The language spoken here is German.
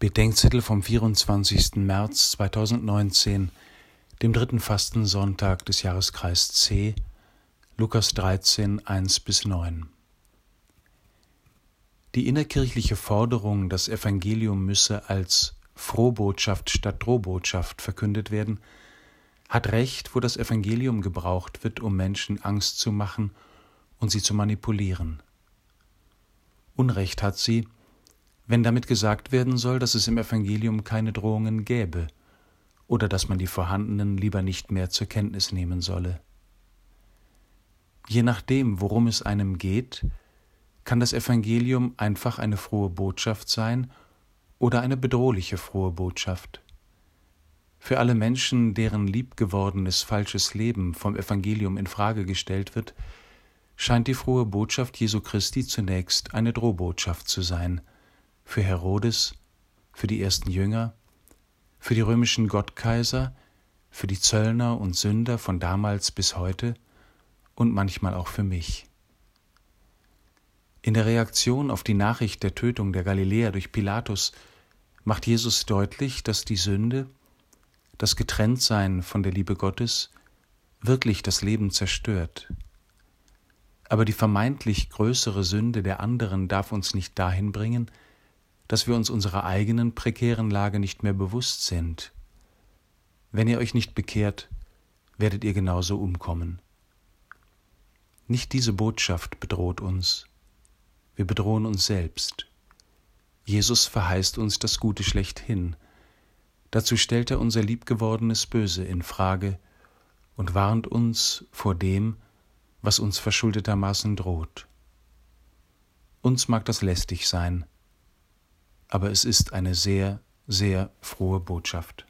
Bedenkzettel vom 24. März 2019, dem dritten Fastensonntag des Jahreskreis C, Lukas 13, 1 bis 9. Die innerkirchliche Forderung, das Evangelium müsse als Frohbotschaft statt Drohbotschaft verkündet werden, hat Recht, wo das Evangelium gebraucht wird, um Menschen Angst zu machen und sie zu manipulieren. Unrecht hat sie, wenn damit gesagt werden soll, dass es im Evangelium keine Drohungen gäbe oder dass man die vorhandenen lieber nicht mehr zur Kenntnis nehmen solle. Je nachdem, worum es einem geht, kann das Evangelium einfach eine frohe Botschaft sein oder eine bedrohliche frohe Botschaft. Für alle Menschen, deren liebgewordenes falsches Leben vom Evangelium in Frage gestellt wird, scheint die frohe Botschaft Jesu Christi zunächst eine Drohbotschaft zu sein – für Herodes, für die ersten Jünger, für die römischen Gottkaiser, für die Zöllner und Sünder von damals bis heute und manchmal auch für mich. In der Reaktion auf die Nachricht der Tötung der Galiläer durch Pilatus macht Jesus deutlich, dass die Sünde, das Getrenntsein von der Liebe Gottes, wirklich das Leben zerstört. Aber die vermeintlich größere Sünde der anderen darf uns nicht dahin bringen, dass wir uns unserer eigenen prekären Lage nicht mehr bewusst sind. Wenn ihr euch nicht bekehrt, werdet ihr genauso umkommen. Nicht diese Botschaft bedroht uns, wir bedrohen uns selbst. Jesus verheißt uns das Gute schlechthin. Dazu stellt er unser liebgewordenes Böse in Frage und warnt uns vor dem, was uns verschuldetermaßen droht. Uns mag das lästig sein, aber es ist eine sehr, sehr frohe Botschaft.